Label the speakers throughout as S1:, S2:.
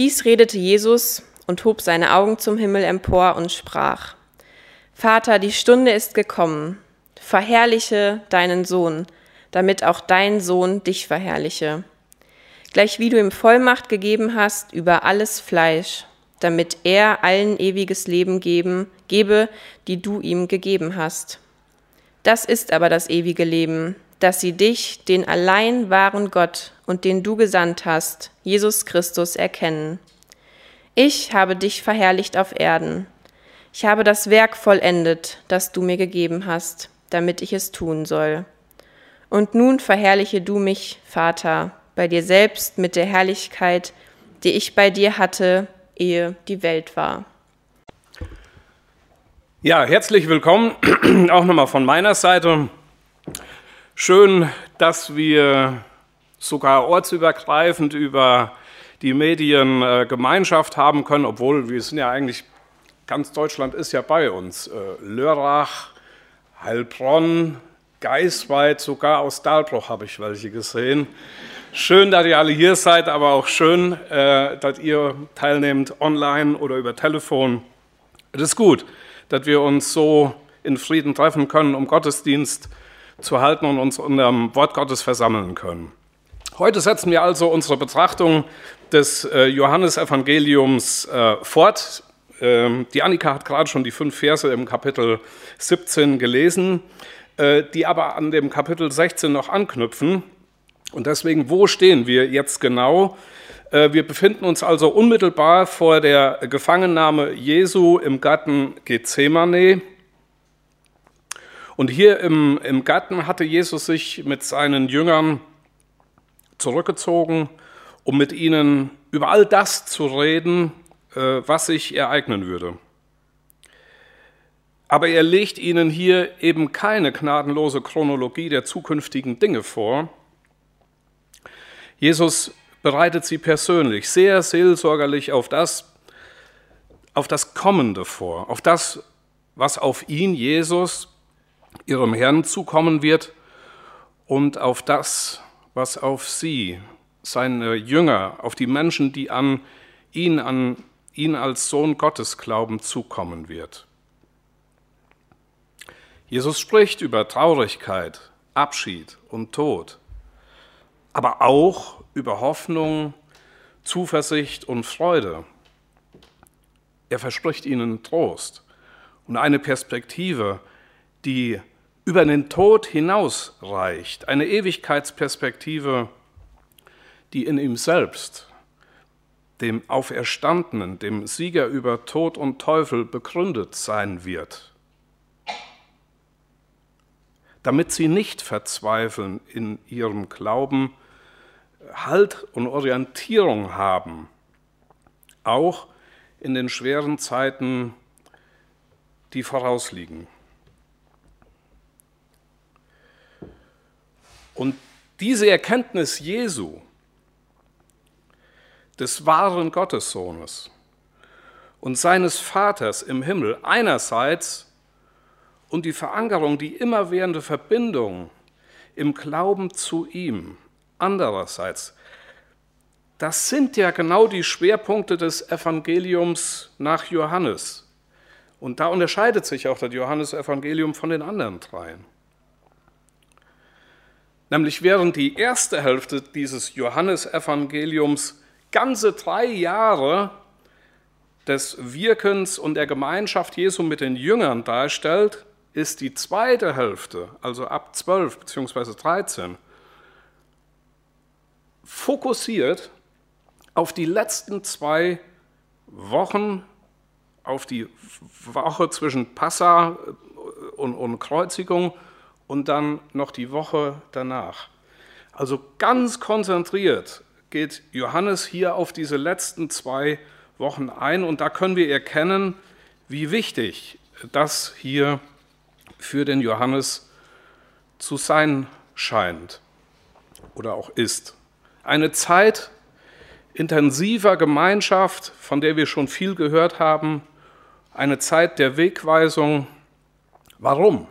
S1: Dies redete Jesus und hob seine Augen zum Himmel empor und sprach, Vater, die Stunde ist gekommen, verherrliche deinen Sohn, damit auch dein Sohn dich verherrliche. Gleich wie du ihm Vollmacht gegeben hast über alles Fleisch, damit er allen ewiges Leben geben, gebe, die du ihm gegeben hast. Das ist aber das ewige Leben, dass sie dich, den allein wahren Gott und den du gesandt hast, Jesus Christus, erkennen. Ich habe dich verherrlicht auf Erden. Ich habe das Werk vollendet, das du mir gegeben hast, damit ich es tun soll. Und nun verherrliche du mich, Vater, bei dir selbst mit der Herrlichkeit, die ich bei dir hatte, ehe die Welt war.
S2: Ja, herzlich willkommen auch nochmal von meiner Seite. Schön, dass wir sogar ortsübergreifend über die Medien äh, Gemeinschaft haben können, obwohl wir sind ja eigentlich, ganz Deutschland ist ja bei uns. Äh, Lörrach, Heilbronn, Geisweit, sogar aus Dahlbruch habe ich welche gesehen. Schön, dass ihr alle hier seid, aber auch schön, äh, dass ihr teilnehmt online oder über Telefon. Es ist gut, dass wir uns so in Frieden treffen können, um Gottesdienst zu halten und uns unter dem Wort Gottes versammeln können. Heute setzen wir also unsere Betrachtung des äh, Johannesevangeliums äh, fort. Ähm, die Annika hat gerade schon die fünf Verse im Kapitel 17 gelesen, äh, die aber an dem Kapitel 16 noch anknüpfen. Und deswegen, wo stehen wir jetzt genau? Wir befinden uns also unmittelbar vor der Gefangennahme Jesu im Garten Gethsemane. Und hier im, im Garten hatte Jesus sich mit seinen Jüngern zurückgezogen, um mit ihnen über all das zu reden, äh, was sich ereignen würde. Aber er legt ihnen hier eben keine gnadenlose Chronologie der zukünftigen Dinge vor. Jesus bereitet sie persönlich, sehr seelsorgerlich auf das, auf das Kommende vor, auf das, was auf ihn, Jesus, ihrem Herrn zukommen wird und auf das, was auf sie, seine Jünger, auf die Menschen, die an ihn, an ihn als Sohn Gottes glauben, zukommen wird. Jesus spricht über Traurigkeit, Abschied und Tod, aber auch über Hoffnung, Zuversicht und Freude. Er verspricht ihnen Trost und eine Perspektive, die über den Tod hinausreicht, eine Ewigkeitsperspektive, die in ihm selbst, dem Auferstandenen, dem Sieger über Tod und Teufel begründet sein wird. Damit sie nicht verzweifeln in ihrem Glauben, Halt und Orientierung haben, auch in den schweren Zeiten, die vorausliegen. Und diese Erkenntnis Jesu, des wahren Gottessohnes und seines Vaters im Himmel einerseits und die Verankerung, die immerwährende Verbindung im Glauben zu ihm andererseits. Das sind ja genau die Schwerpunkte des Evangeliums nach Johannes. Und da unterscheidet sich auch das Johannesevangelium von den anderen dreien. Nämlich während die erste Hälfte dieses Johannesevangeliums ganze drei Jahre des Wirkens und der Gemeinschaft Jesu mit den Jüngern darstellt, ist die zweite Hälfte, also ab 12 bzw. 13, fokussiert auf die letzten zwei Wochen, auf die Woche zwischen Passa und, und Kreuzigung und dann noch die Woche danach. Also ganz konzentriert geht Johannes hier auf diese letzten zwei Wochen ein und da können wir erkennen, wie wichtig das hier für den Johannes zu sein scheint oder auch ist. Eine Zeit intensiver Gemeinschaft, von der wir schon viel gehört haben, eine Zeit der Wegweisung. Warum?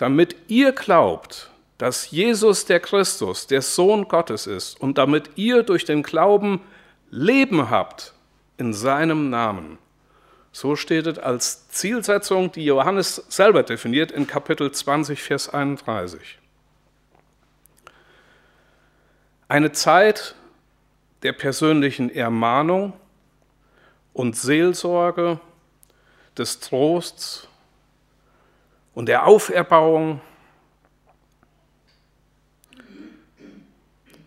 S2: Damit ihr glaubt, dass Jesus der Christus, der Sohn Gottes ist und damit ihr durch den Glauben Leben habt in seinem Namen. So steht es als Zielsetzung, die Johannes selber definiert in Kapitel 20, Vers 31. Eine Zeit der persönlichen Ermahnung und Seelsorge, des Trosts und der Auferbauung.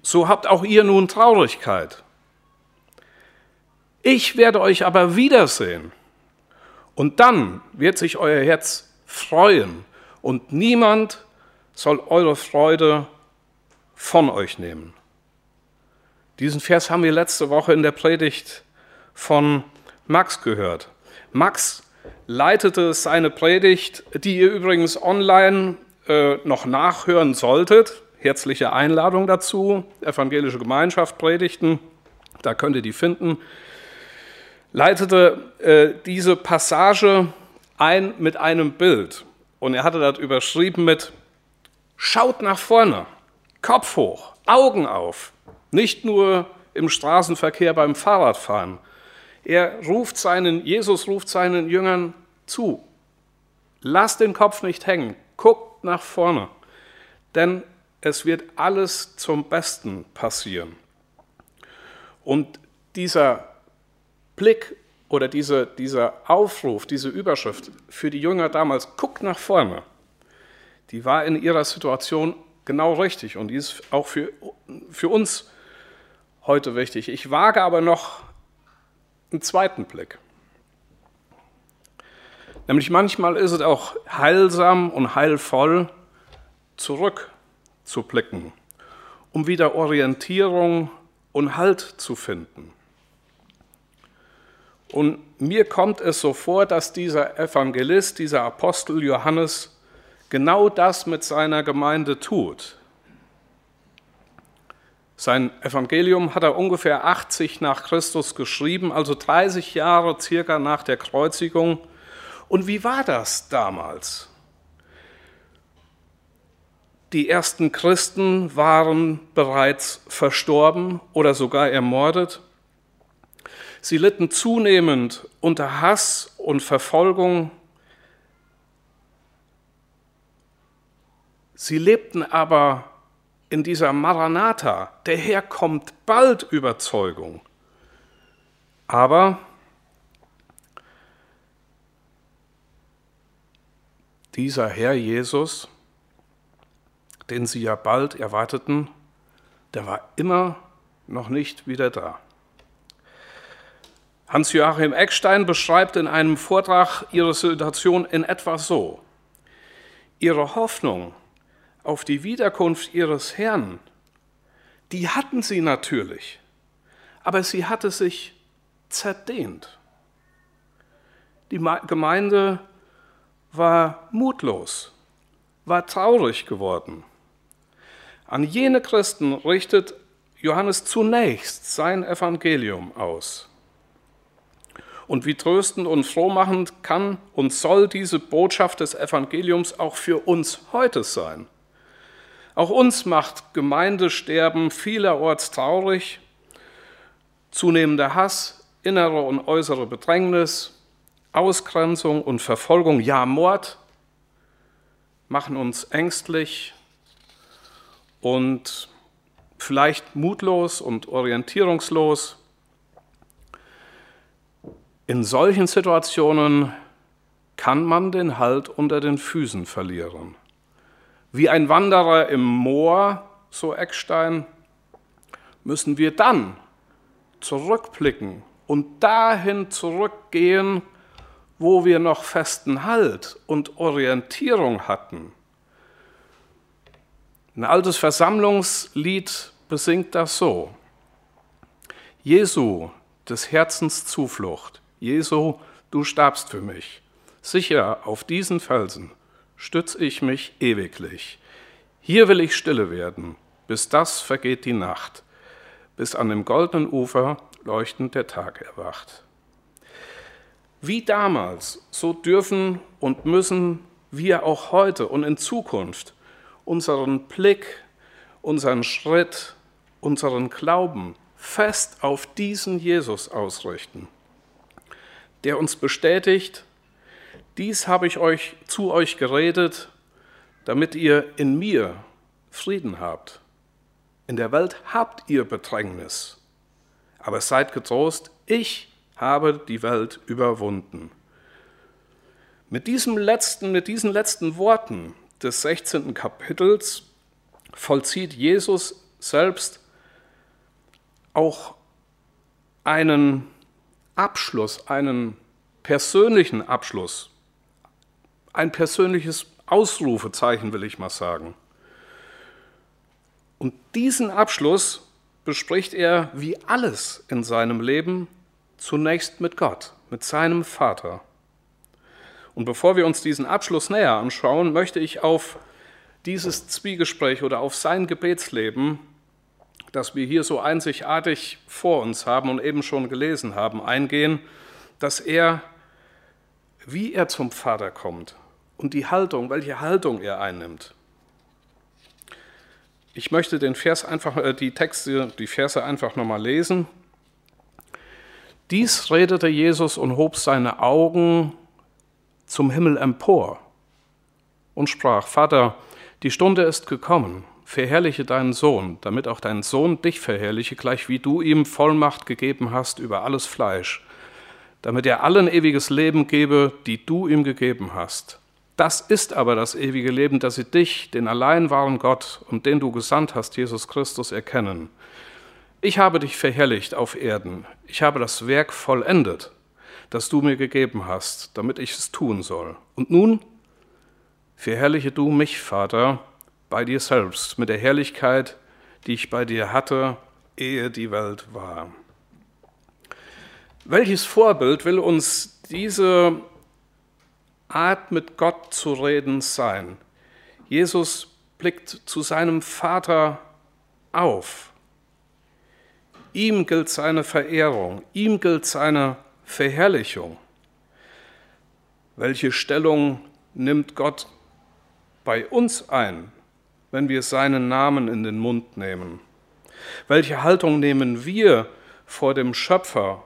S2: So habt auch ihr nun Traurigkeit. Ich werde euch aber wiedersehen. Und dann wird sich euer Herz freuen und niemand soll eure Freude von euch nehmen. Diesen Vers haben wir letzte Woche in der Predigt von Max gehört. Max leitete seine Predigt, die ihr übrigens online äh, noch nachhören solltet. Herzliche Einladung dazu, Evangelische Gemeinschaft Predigten, da könnt ihr die finden. Leitete äh, diese Passage ein mit einem Bild und er hatte das überschrieben mit Schaut nach vorne, Kopf hoch, Augen auf, nicht nur im Straßenverkehr beim Fahrradfahren, er ruft seinen, Jesus ruft seinen Jüngern zu. Lasst den Kopf nicht hängen, guckt nach vorne, denn es wird alles zum Besten passieren. Und dieser Blick oder diese, dieser Aufruf, diese Überschrift für die Jünger damals, guckt nach vorne, die war in ihrer Situation genau richtig und die ist auch für, für uns heute wichtig. Ich wage aber noch einen zweiten Blick. Nämlich manchmal ist es auch heilsam und heilvoll, zurückzublicken, um wieder Orientierung und Halt zu finden. Und mir kommt es so vor, dass dieser Evangelist, dieser Apostel Johannes genau das mit seiner Gemeinde tut. Sein Evangelium hat er ungefähr 80 nach Christus geschrieben, also 30 Jahre circa nach der Kreuzigung. Und wie war das damals? Die ersten Christen waren bereits verstorben oder sogar ermordet. Sie litten zunehmend unter Hass und Verfolgung. Sie lebten aber in dieser Maranatha, der Herr kommt bald Überzeugung. Aber dieser Herr Jesus, den sie ja bald erwarteten, der war immer noch nicht wieder da. Hans-Joachim Eckstein beschreibt in einem Vortrag ihre Situation in etwa so. Ihre Hoffnung auf die Wiederkunft ihres Herrn, die hatten sie natürlich, aber sie hatte sich zerdehnt. Die Gemeinde war mutlos, war traurig geworden. An jene Christen richtet Johannes zunächst sein Evangelium aus. Und wie tröstend und frohmachend kann und soll diese Botschaft des Evangeliums auch für uns heute sein. Auch uns macht Gemeindesterben vielerorts traurig, zunehmender Hass, innere und äußere Bedrängnis, Ausgrenzung und Verfolgung, ja Mord, machen uns ängstlich und vielleicht mutlos und orientierungslos. In solchen Situationen kann man den Halt unter den Füßen verlieren. Wie ein Wanderer im Moor, so Eckstein, müssen wir dann zurückblicken und dahin zurückgehen, wo wir noch festen Halt und Orientierung hatten. Ein altes Versammlungslied besingt das so. Jesu, des Herzens Zuflucht, Jesu, du starbst für mich. Sicher auf diesen Felsen stütze ich mich ewiglich. Hier will ich stille werden, bis das vergeht die Nacht, bis an dem goldenen Ufer leuchtend der Tag erwacht. Wie damals, so dürfen und müssen wir auch heute und in Zukunft unseren Blick, unseren Schritt, unseren Glauben fest auf diesen Jesus ausrichten, der uns bestätigt, dies habe ich euch zu euch geredet, damit ihr in mir Frieden habt. In der Welt habt ihr Bedrängnis, aber seid getrost, ich habe die Welt überwunden. Mit, diesem letzten, mit diesen letzten Worten des 16. Kapitels vollzieht Jesus selbst auch einen Abschluss, einen persönlichen Abschluss, ein persönliches Ausrufezeichen, will ich mal sagen. Und diesen Abschluss bespricht er wie alles in seinem Leben zunächst mit Gott, mit seinem Vater. Und bevor wir uns diesen Abschluss näher anschauen, möchte ich auf dieses Zwiegespräch oder auf sein Gebetsleben, das wir hier so einzigartig vor uns haben und eben schon gelesen haben, eingehen, dass er, wie er zum Vater kommt und die Haltung, welche Haltung er einnimmt. Ich möchte den Vers einfach, äh, die Texte, die Verse einfach nochmal lesen. Dies redete Jesus und hob seine Augen zum Himmel empor und sprach, Vater, die Stunde ist gekommen, verherrliche deinen Sohn, damit auch dein Sohn dich verherrliche, gleich wie du ihm Vollmacht gegeben hast über alles Fleisch, damit er allen ewiges Leben gebe, die du ihm gegeben hast. Das ist aber das ewige Leben, dass sie dich, den allein wahren Gott und den du gesandt hast, Jesus Christus, erkennen. Ich habe dich verherrlicht auf Erden. Ich habe das Werk vollendet, das du mir gegeben hast, damit ich es tun soll. Und nun verherrliche du mich, Vater, bei dir selbst, mit der Herrlichkeit, die ich bei dir hatte, ehe die Welt war. Welches Vorbild will uns diese Art mit Gott zu reden sein. Jesus blickt zu seinem Vater auf. Ihm gilt seine Verehrung, ihm gilt seine Verherrlichung. Welche Stellung nimmt Gott bei uns ein, wenn wir seinen Namen in den Mund nehmen? Welche Haltung nehmen wir vor dem Schöpfer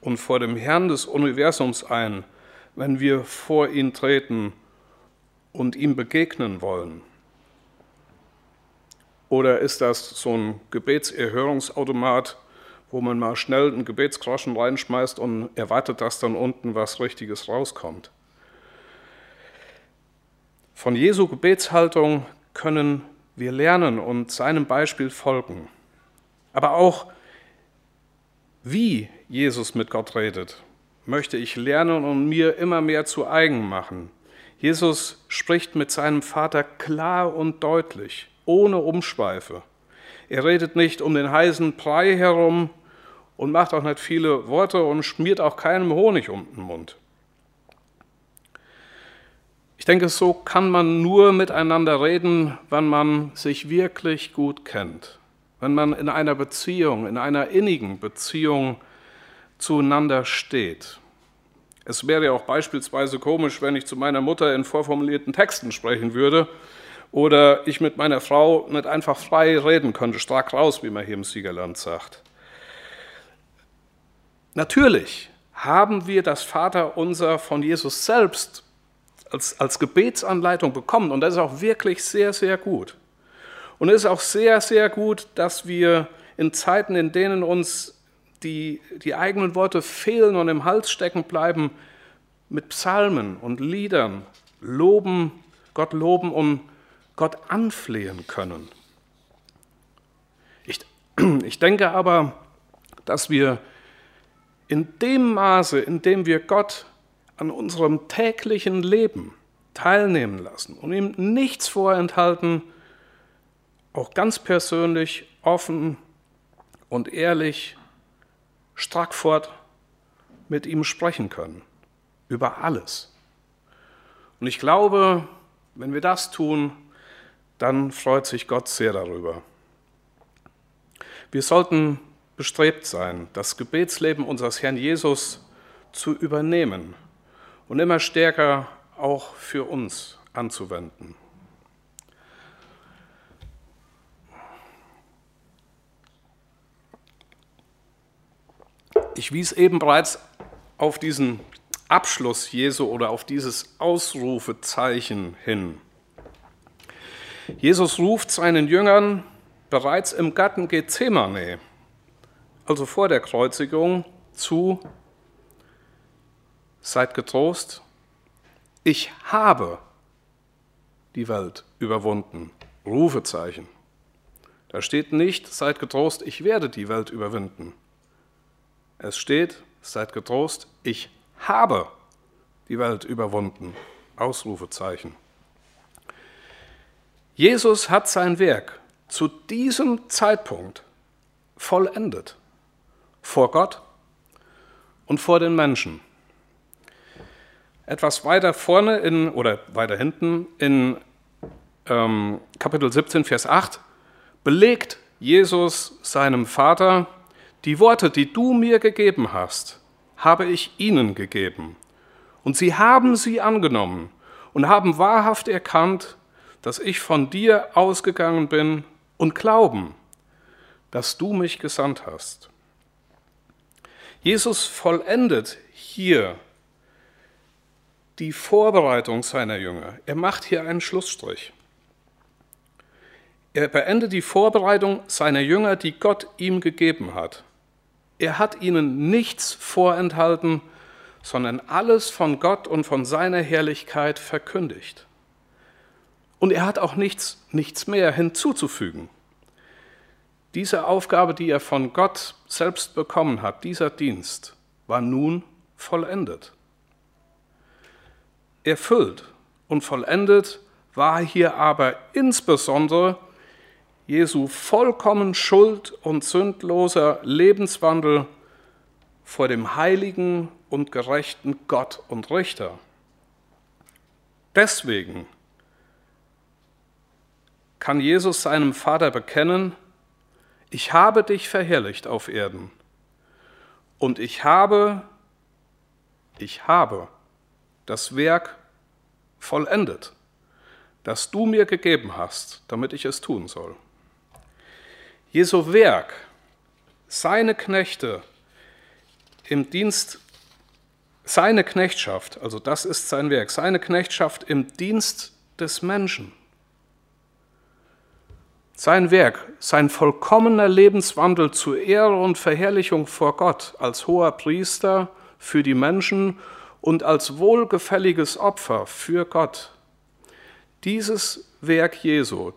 S2: und vor dem Herrn des Universums ein, wenn wir vor ihn treten und ihm begegnen wollen? Oder ist das so ein Gebetserhörungsautomat, wo man mal schnell einen Gebetsgroschen reinschmeißt und erwartet, dass dann unten was Richtiges rauskommt? Von Jesu Gebetshaltung können wir lernen und seinem Beispiel folgen. Aber auch, wie Jesus mit Gott redet möchte ich lernen und mir immer mehr zu eigen machen. Jesus spricht mit seinem Vater klar und deutlich, ohne Umschweife. Er redet nicht um den heißen Brei herum und macht auch nicht viele Worte und schmiert auch keinem Honig um den Mund. Ich denke, so kann man nur miteinander reden, wenn man sich wirklich gut kennt, wenn man in einer Beziehung, in einer innigen Beziehung zueinander steht. Es wäre ja auch beispielsweise komisch, wenn ich zu meiner Mutter in vorformulierten Texten sprechen würde oder ich mit meiner Frau nicht einfach frei reden könnte, stark raus, wie man hier im Siegerland sagt. Natürlich haben wir das Vaterunser von Jesus selbst als, als Gebetsanleitung bekommen und das ist auch wirklich sehr, sehr gut. Und es ist auch sehr, sehr gut, dass wir in Zeiten, in denen uns die, die eigenen Worte fehlen und im Hals stecken bleiben, mit Psalmen und Liedern loben, Gott loben und Gott anflehen können. Ich, ich denke aber, dass wir in dem Maße, in dem wir Gott an unserem täglichen Leben teilnehmen lassen und ihm nichts vorenthalten, auch ganz persönlich, offen und ehrlich Strackfort mit ihm sprechen können. Über alles. Und ich glaube, wenn wir das tun, dann freut sich Gott sehr darüber. Wir sollten bestrebt sein, das Gebetsleben unseres Herrn Jesus zu übernehmen und immer stärker auch für uns anzuwenden. Ich wies eben bereits auf diesen Abschluss Jesu oder auf dieses Ausrufezeichen hin. Jesus ruft seinen Jüngern bereits im Garten Gethsemane, also vor der Kreuzigung, zu, seid getrost, ich habe die Welt überwunden. Rufezeichen. Da steht nicht, seid getrost, ich werde die Welt überwinden. Es steht, seid getrost, ich habe die Welt überwunden. Ausrufezeichen. Jesus hat sein Werk zu diesem Zeitpunkt vollendet. Vor Gott und vor den Menschen. Etwas weiter vorne in, oder weiter hinten in ähm, Kapitel 17, Vers 8 belegt Jesus seinem Vater, die Worte, die du mir gegeben hast, habe ich ihnen gegeben. Und sie haben sie angenommen und haben wahrhaft erkannt, dass ich von dir ausgegangen bin und glauben, dass du mich gesandt hast. Jesus vollendet hier die Vorbereitung seiner Jünger. Er macht hier einen Schlussstrich. Er beendet die Vorbereitung seiner Jünger, die Gott ihm gegeben hat. Er hat ihnen nichts vorenthalten, sondern alles von Gott und von seiner Herrlichkeit verkündigt. Und er hat auch nichts, nichts mehr hinzuzufügen. Diese Aufgabe, die er von Gott selbst bekommen hat, dieser Dienst, war nun vollendet. Erfüllt und vollendet war hier aber insbesondere Jesu vollkommen schuld- und sündloser Lebenswandel vor dem heiligen und gerechten Gott und Richter. Deswegen kann Jesus seinem Vater bekennen, ich habe dich verherrlicht auf Erden und ich habe, ich habe das Werk vollendet, das du mir gegeben hast, damit ich es tun soll. Jesu Werk, seine Knechte im Dienst, seine Knechtschaft, also das ist sein Werk, seine Knechtschaft im Dienst des Menschen. Sein Werk, sein vollkommener Lebenswandel zur Ehre und Verherrlichung vor Gott als hoher Priester für die Menschen und als wohlgefälliges Opfer für Gott. Dieses Werk Jesu,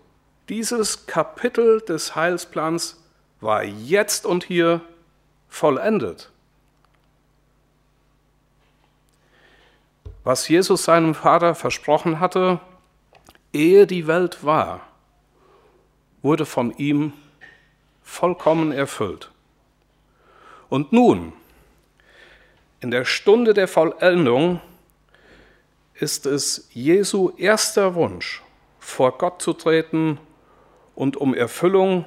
S2: dieses Kapitel des Heilsplans war jetzt und hier vollendet. Was Jesus seinem Vater versprochen hatte, ehe die Welt war, wurde von ihm vollkommen erfüllt. Und nun, in der Stunde der Vollendung, ist es Jesu erster Wunsch, vor Gott zu treten und um Erfüllung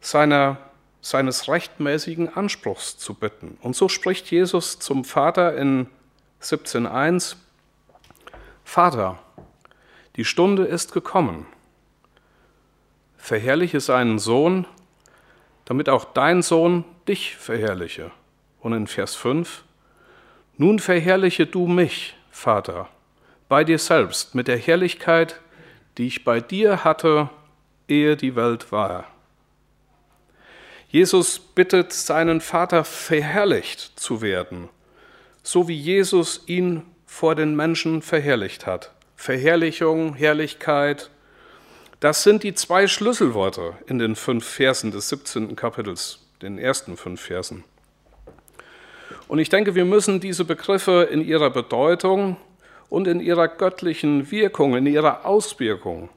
S2: seiner, seines rechtmäßigen Anspruchs zu bitten. Und so spricht Jesus zum Vater in 17.1, Vater, die Stunde ist gekommen. Verherrliche seinen Sohn, damit auch dein Sohn dich verherrliche. Und in Vers 5, nun verherrliche du mich, Vater, bei dir selbst mit der Herrlichkeit, die ich bei dir hatte ehe die Welt war. Jesus bittet seinen Vater, verherrlicht zu werden, so wie Jesus ihn vor den Menschen verherrlicht hat. Verherrlichung, Herrlichkeit, das sind die zwei Schlüsselworte in den fünf Versen des 17. Kapitels, den ersten fünf Versen. Und ich denke, wir müssen diese Begriffe in ihrer Bedeutung und in ihrer göttlichen Wirkung, in ihrer Auswirkung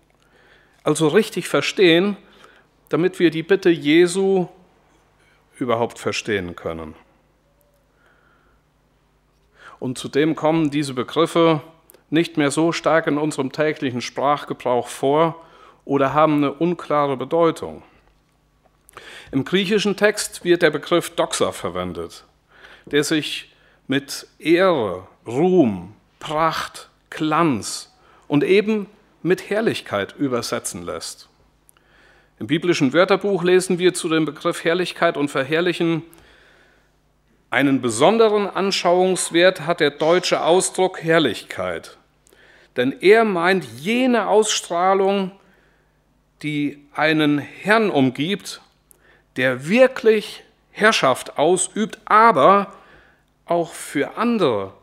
S2: also richtig verstehen, damit wir die Bitte Jesu überhaupt verstehen können. Und zudem kommen diese Begriffe nicht mehr so stark in unserem täglichen Sprachgebrauch vor oder haben eine unklare Bedeutung. Im griechischen Text wird der Begriff Doxa verwendet, der sich mit Ehre, Ruhm, Pracht, Glanz und eben mit Herrlichkeit übersetzen lässt. Im biblischen Wörterbuch lesen wir zu dem Begriff Herrlichkeit und Verherrlichen Einen besonderen Anschauungswert hat der deutsche Ausdruck Herrlichkeit, denn er meint jene Ausstrahlung, die einen Herrn umgibt, der wirklich Herrschaft ausübt, aber auch für andere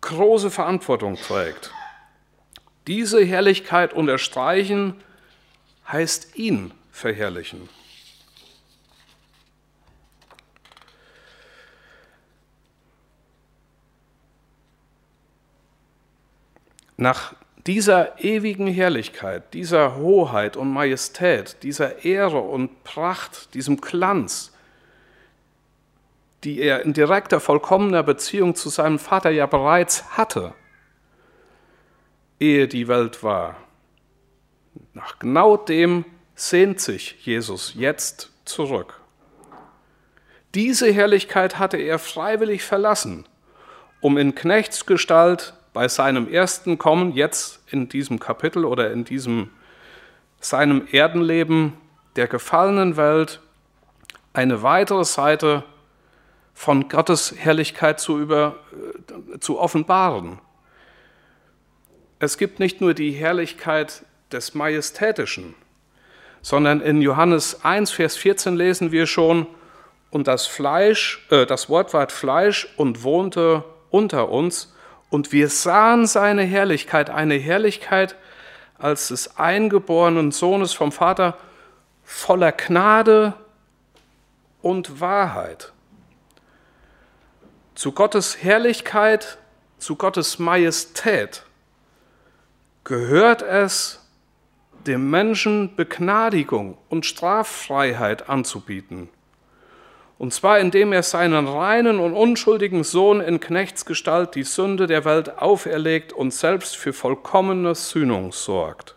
S2: große Verantwortung trägt. Diese Herrlichkeit unterstreichen heißt ihn verherrlichen. Nach dieser ewigen Herrlichkeit, dieser Hoheit und Majestät, dieser Ehre und Pracht, diesem Glanz, die er in direkter, vollkommener Beziehung zu seinem Vater ja bereits hatte, ehe die Welt war. Nach genau dem sehnt sich Jesus jetzt zurück. Diese Herrlichkeit hatte er freiwillig verlassen, um in Knechtsgestalt bei seinem ersten Kommen jetzt in diesem Kapitel oder in diesem seinem Erdenleben der gefallenen Welt eine weitere Seite von Gottes Herrlichkeit zu, über, äh, zu offenbaren. Es gibt nicht nur die Herrlichkeit des Majestätischen, sondern in Johannes 1, Vers 14 lesen wir schon, und das Fleisch, äh, das Wort ward Fleisch und wohnte unter uns, und wir sahen seine Herrlichkeit, eine Herrlichkeit als des eingeborenen Sohnes vom Vater, voller Gnade und Wahrheit. Zu Gottes Herrlichkeit, zu Gottes Majestät gehört es, dem Menschen Begnadigung und Straffreiheit anzubieten. Und zwar indem er seinen reinen und unschuldigen Sohn in Knechtsgestalt die Sünde der Welt auferlegt und selbst für vollkommene Sühnung sorgt.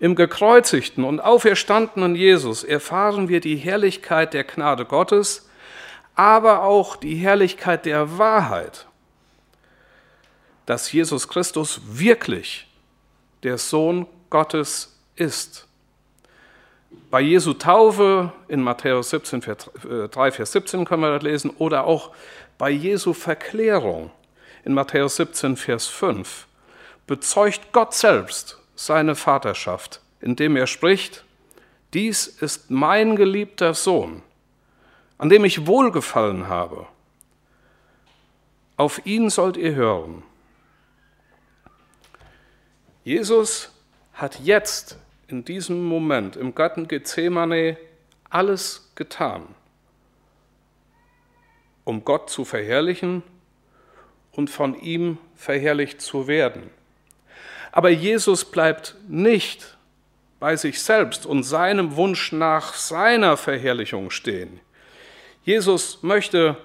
S2: Im gekreuzigten und auferstandenen Jesus erfahren wir die Herrlichkeit der Gnade Gottes, aber auch die Herrlichkeit der Wahrheit, dass Jesus Christus wirklich der Sohn Gottes ist. Bei Jesu Taufe in Matthäus 17, 3, Vers 17 können wir das lesen, oder auch bei Jesu Verklärung in Matthäus 17, Vers 5 bezeugt Gott selbst seine Vaterschaft, indem er spricht, dies ist mein geliebter Sohn, an dem ich wohlgefallen habe. Auf ihn sollt ihr hören. Jesus hat jetzt in diesem Moment im Garten Gethsemane alles getan, um Gott zu verherrlichen und von ihm verherrlicht zu werden. Aber Jesus bleibt nicht bei sich selbst und seinem Wunsch nach seiner Verherrlichung stehen. Jesus möchte,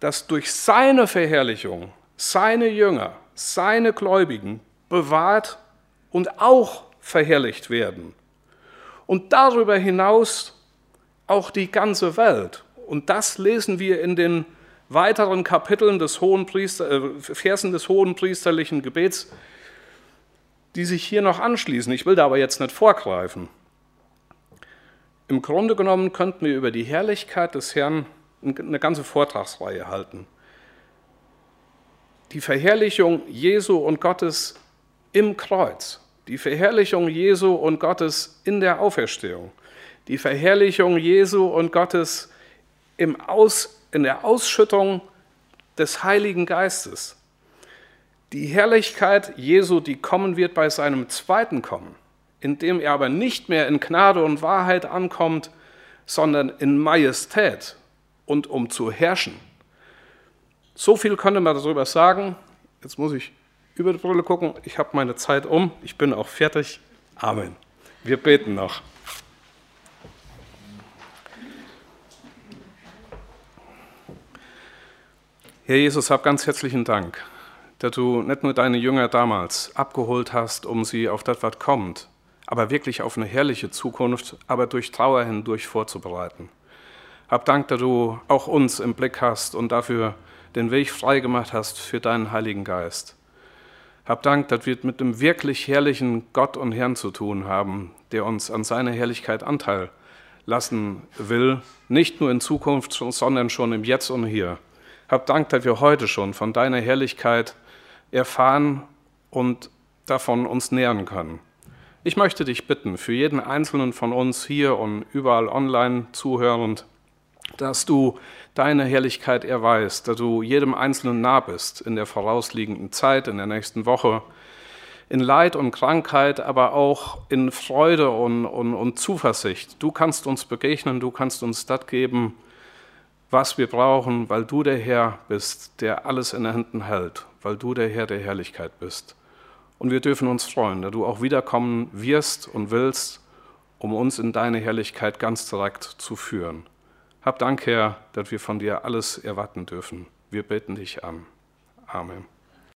S2: dass durch seine Verherrlichung seine Jünger, seine Gläubigen bewahrt und auch verherrlicht werden. Und darüber hinaus auch die ganze Welt. Und das lesen wir in den weiteren Kapiteln des hohen Priester, äh, Versen des hohen priesterlichen Gebets, die sich hier noch anschließen. Ich will da aber jetzt nicht vorgreifen. Im Grunde genommen könnten wir über die Herrlichkeit des Herrn eine ganze Vortragsreihe halten. Die Verherrlichung Jesu und Gottes im Kreuz, die Verherrlichung Jesu und Gottes in der Auferstehung, die Verherrlichung Jesu und Gottes im Aus, in der Ausschüttung des Heiligen Geistes, die Herrlichkeit Jesu, die kommen wird bei seinem zweiten Kommen indem er aber nicht mehr in Gnade und Wahrheit ankommt, sondern in Majestät und um zu herrschen. So viel könnte man darüber sagen. Jetzt muss ich über die Brille gucken. Ich habe meine Zeit um. Ich bin auch fertig. Amen. Wir beten noch. Herr Jesus, hab ganz herzlichen Dank, dass du nicht nur deine Jünger damals abgeholt hast, um sie auf das, was kommt, aber wirklich auf eine herrliche Zukunft, aber durch Trauer hindurch vorzubereiten. Hab Dank, dass du auch uns im Blick hast und dafür den Weg freigemacht hast für deinen Heiligen Geist. Hab Dank, dass wir mit dem wirklich herrlichen Gott und Herrn zu tun haben, der uns an seiner Herrlichkeit Anteil lassen will, nicht nur in Zukunft, sondern schon im Jetzt und Hier. Hab Dank, dass wir heute schon von deiner Herrlichkeit erfahren und davon uns nähern können. Ich möchte dich bitten, für jeden Einzelnen von uns hier und überall online zuhörend, dass du deine Herrlichkeit erweist, dass du jedem Einzelnen nah bist in der vorausliegenden Zeit, in der nächsten Woche, in Leid und Krankheit, aber auch in Freude und, und, und Zuversicht. Du kannst uns begegnen, du kannst uns das geben, was wir brauchen, weil du der Herr bist, der alles in den Händen hält, weil du der Herr der Herrlichkeit bist. Und wir dürfen uns freuen, da du auch wiederkommen wirst und willst, um uns in deine Herrlichkeit ganz direkt zu führen. Hab Dank, Herr, dass wir von dir alles erwarten dürfen. Wir beten dich an. Amen.